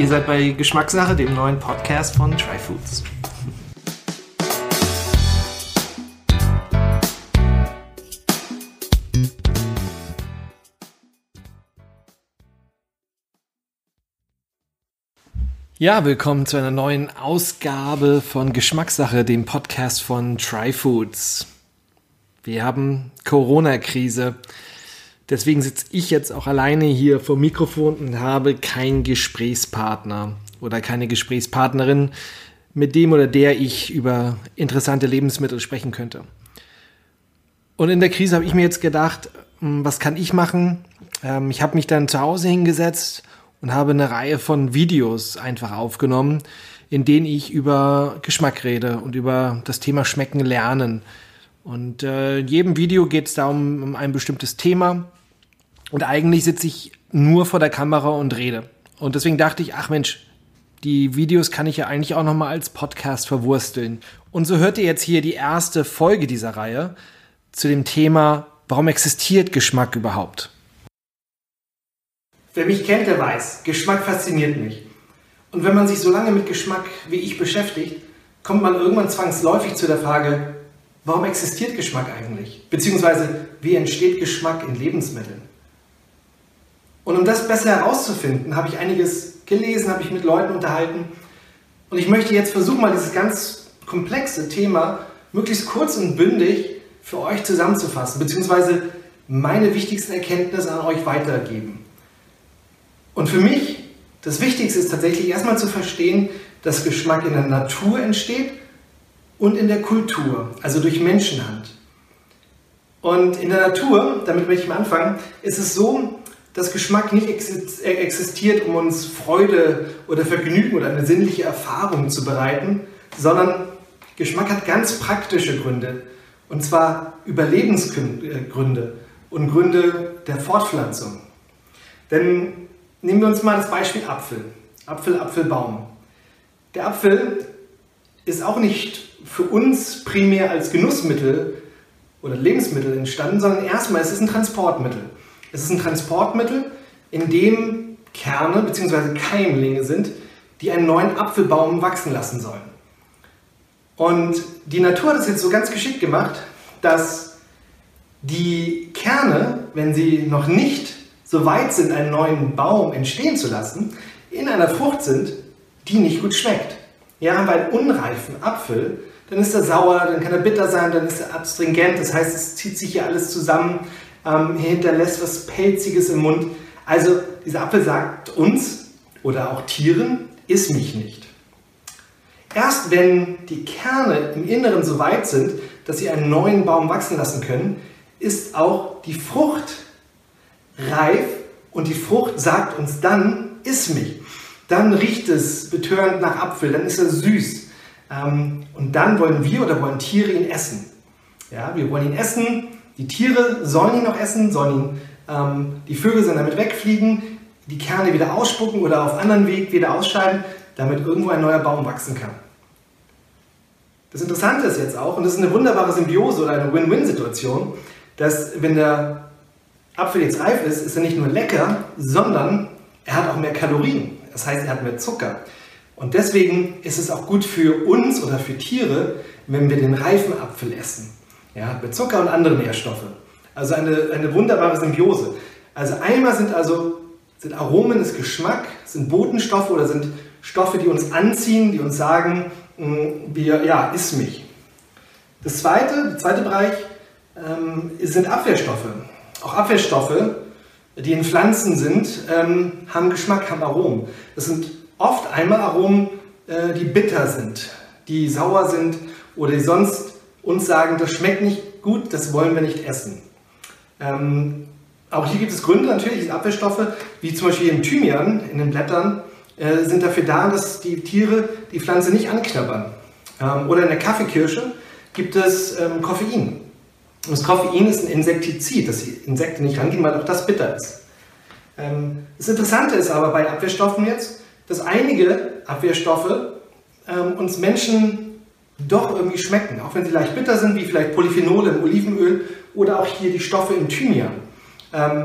Ihr seid bei Geschmackssache, dem neuen Podcast von Tryfoods. Ja, willkommen zu einer neuen Ausgabe von Geschmackssache, dem Podcast von Tryfoods. Wir haben Corona-Krise. Deswegen sitze ich jetzt auch alleine hier vor dem Mikrofon und habe keinen Gesprächspartner oder keine Gesprächspartnerin, mit dem oder der ich über interessante Lebensmittel sprechen könnte. Und in der Krise habe ich mir jetzt gedacht, hm, was kann ich machen? Ähm, ich habe mich dann zu Hause hingesetzt und habe eine Reihe von Videos einfach aufgenommen, in denen ich über Geschmack rede und über das Thema Schmecken lernen. Und äh, in jedem Video geht es da um ein bestimmtes Thema. Und eigentlich sitze ich nur vor der Kamera und rede. Und deswegen dachte ich, ach Mensch, die Videos kann ich ja eigentlich auch nochmal als Podcast verwursteln. Und so hört ihr jetzt hier die erste Folge dieser Reihe zu dem Thema, warum existiert Geschmack überhaupt? Wer mich kennt, der weiß, Geschmack fasziniert mich. Und wenn man sich so lange mit Geschmack wie ich beschäftigt, kommt man irgendwann zwangsläufig zu der Frage, warum existiert Geschmack eigentlich? Beziehungsweise, wie entsteht Geschmack in Lebensmitteln? Und um das besser herauszufinden, habe ich einiges gelesen, habe ich mit Leuten unterhalten. Und ich möchte jetzt versuchen, mal dieses ganz komplexe Thema möglichst kurz und bündig für euch zusammenzufassen, beziehungsweise meine wichtigsten Erkenntnisse an euch weitergeben. Und für mich, das Wichtigste ist tatsächlich erstmal zu verstehen, dass Geschmack in der Natur entsteht und in der Kultur, also durch Menschenhand. Und in der Natur, damit möchte ich mal anfangen, ist es so, dass Geschmack nicht äh, existiert, um uns Freude oder Vergnügen oder eine sinnliche Erfahrung zu bereiten, sondern Geschmack hat ganz praktische Gründe. Und zwar Überlebensgründe und Gründe der Fortpflanzung. Denn Nehmen wir uns mal das Beispiel Apfel. Apfel, Apfelbaum. Der Apfel ist auch nicht für uns primär als Genussmittel oder Lebensmittel entstanden, sondern erstmal es ist ein Transportmittel. Es ist ein Transportmittel, in dem Kerne bzw. Keimlinge sind, die einen neuen Apfelbaum wachsen lassen sollen. Und die Natur hat es jetzt so ganz geschickt gemacht, dass die Kerne, wenn sie noch nicht so weit sind, einen neuen Baum entstehen zu lassen, in einer Frucht sind, die nicht gut schmeckt. Ja, haben wir einen unreifen Apfel, dann ist er sauer, dann kann er bitter sein, dann ist er astringent, das heißt, es zieht sich hier alles zusammen, ähm, hinterlässt was Pelziges im Mund. Also dieser Apfel sagt uns oder auch Tieren, iss mich nicht. Erst wenn die Kerne im Inneren so weit sind, dass sie einen neuen Baum wachsen lassen können, ist auch die Frucht reif und die Frucht sagt uns dann, iss mich. Dann riecht es betörend nach Apfel, dann ist er süß. Ähm, und dann wollen wir oder wollen Tiere ihn essen. Ja, wir wollen ihn essen, die Tiere sollen ihn noch essen, sollen ihn, ähm, die Vögel sollen damit wegfliegen, die Kerne wieder ausspucken oder auf anderen Weg wieder ausscheiden, damit irgendwo ein neuer Baum wachsen kann. Das Interessante ist jetzt auch, und das ist eine wunderbare Symbiose oder eine Win-Win-Situation, dass wenn der Apfel jetzt reif ist, ist er nicht nur lecker, sondern er hat auch mehr Kalorien. Das heißt, er hat mehr Zucker. Und deswegen ist es auch gut für uns oder für Tiere, wenn wir den reifen Apfel essen. Ja, mit Zucker und andere Nährstoffe. Also eine, eine wunderbare Symbiose. Also einmal sind also sind Aromen, ist Geschmack, sind Botenstoffe oder sind Stoffe, die uns anziehen, die uns sagen, mm, wir, ja, iss mich. Das zweite, der zweite Bereich ähm, sind Abwehrstoffe. Auch Abwehrstoffe, die in Pflanzen sind, ähm, haben Geschmack, haben Aromen. Das sind oft einmal Aromen, äh, die bitter sind, die sauer sind oder die sonst uns sagen, das schmeckt nicht gut, das wollen wir nicht essen. Ähm, auch hier gibt es Gründe natürlich, Abwehrstoffe, wie zum Beispiel im Thymian, in den Blättern, äh, sind dafür da, dass die Tiere die Pflanze nicht anknabbern. Ähm, oder in der Kaffeekirsche gibt es ähm, Koffein. Und das Koffein ist ein Insektizid, dass die Insekten nicht rangehen, weil auch das bitter ist. Ähm, das Interessante ist aber bei Abwehrstoffen jetzt, dass einige Abwehrstoffe ähm, uns Menschen doch irgendwie schmecken, auch wenn sie leicht bitter sind, wie vielleicht Polyphenole im Olivenöl oder auch hier die Stoffe im Thymian. Ähm,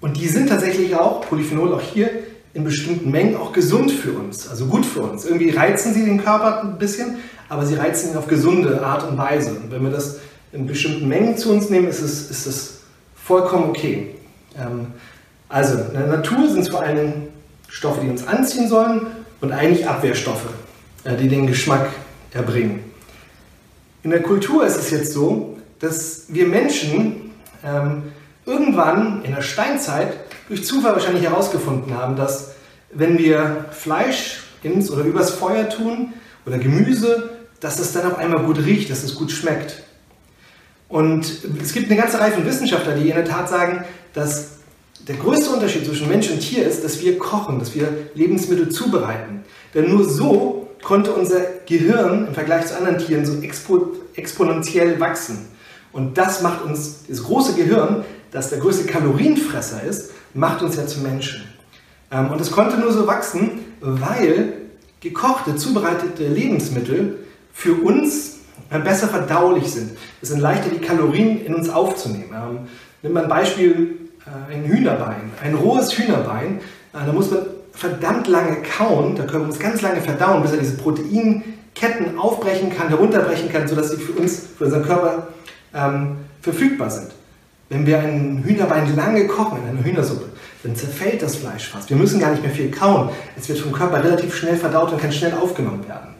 und die sind tatsächlich auch, Polyphenol auch hier, in bestimmten Mengen auch gesund für uns, also gut für uns. Irgendwie reizen sie den Körper ein bisschen, aber sie reizen ihn auf gesunde Art und Weise. Und wenn wir das in bestimmten Mengen zu uns nehmen, ist es, ist es vollkommen okay. Ähm, also in der Natur sind es vor allem Stoffe, die uns anziehen sollen und eigentlich Abwehrstoffe, äh, die den Geschmack erbringen. In der Kultur ist es jetzt so, dass wir Menschen ähm, irgendwann in der Steinzeit durch Zufall wahrscheinlich herausgefunden haben, dass wenn wir Fleisch ins oder übers Feuer tun oder Gemüse, dass es dann auf einmal gut riecht, dass es gut schmeckt. Und es gibt eine ganze Reihe von Wissenschaftlern, die in der Tat sagen, dass der größte Unterschied zwischen Mensch und Tier ist, dass wir kochen, dass wir Lebensmittel zubereiten. Denn nur so konnte unser Gehirn im Vergleich zu anderen Tieren so expo exponentiell wachsen. Und das macht uns, das große Gehirn, das der größte Kalorienfresser ist, macht uns ja zu Menschen. Ähm, und es konnte nur so wachsen, weil gekochte, zubereitete Lebensmittel für uns äh, besser verdaulich sind. Es sind leichter, die Kalorien in uns aufzunehmen. Ähm, nimm mal ein Beispiel, äh, ein Hühnerbein, ein rohes Hühnerbein. Äh, da muss man verdammt lange kauen, können wir uns ganz lange verdauen, bis er diese Proteinketten aufbrechen kann, herunterbrechen kann, sodass sie für uns, für unseren Körper ähm, verfügbar sind. Wenn wir ein Hühnerbein lange kochen in einer Hühnersuppe, dann zerfällt das Fleisch fast. Wir müssen gar nicht mehr viel kauen. Es wird vom Körper relativ schnell verdaut und kann schnell aufgenommen werden.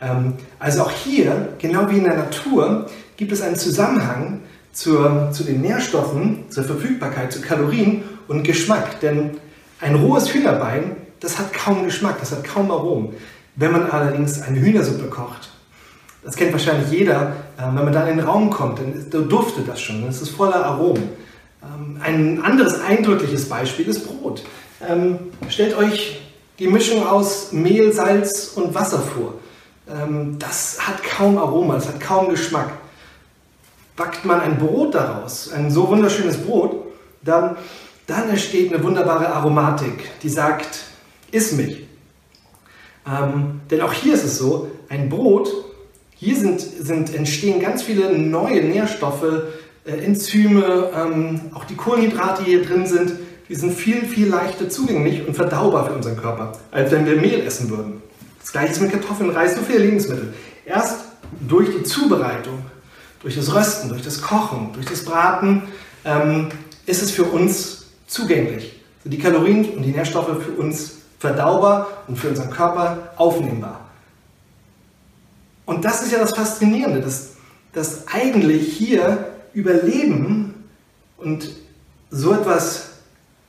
Ähm, also auch hier, genau wie in der Natur, gibt es einen Zusammenhang zur, zu den Nährstoffen, zur Verfügbarkeit, zu Kalorien und Geschmack. Denn ein rohes Hühnerbein, das hat kaum Geschmack, das hat kaum Aromen. Wenn man allerdings eine Hühnersuppe kocht, das kennt wahrscheinlich jeder, äh, wenn man da in den Raum kommt, dann duftet das schon, es ist voller Aromen. Ähm, ein anderes eindrückliches Beispiel ist Brot. Ähm, stellt euch die Mischung aus Mehl, Salz und Wasser vor. Ähm, das hat kaum Aroma, das hat kaum Geschmack. Backt man ein Brot daraus, ein so wunderschönes Brot, dann, dann entsteht eine wunderbare Aromatik, die sagt, iss mich. Ähm, denn auch hier ist es so, ein Brot hier sind, sind, entstehen ganz viele neue Nährstoffe, äh, Enzyme, ähm, auch die Kohlenhydrate, die hier drin sind, die sind viel, viel leichter zugänglich und verdaubar für unseren Körper, als wenn wir Mehl essen würden. Das gleiche ist mit Kartoffeln, Reis, so viele Lebensmittel. Erst durch die Zubereitung, durch das Rösten, durch das Kochen, durch das Braten ähm, ist es für uns zugänglich. die Kalorien und die Nährstoffe für uns verdaubar und für unseren Körper aufnehmbar. Und das ist ja das Faszinierende, dass, dass eigentlich hier Überleben und so etwas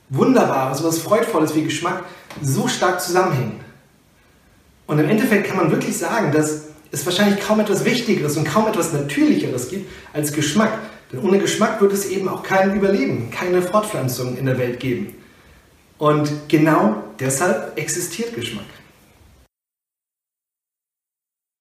Wunderbares, so etwas Freudvolles wie Geschmack so stark zusammenhängen. Und im Endeffekt kann man wirklich sagen, dass es wahrscheinlich kaum etwas Wichtigeres und kaum etwas Natürlicheres gibt als Geschmack. Denn ohne Geschmack wird es eben auch kein Überleben, keine Fortpflanzung in der Welt geben. Und genau deshalb existiert Geschmack.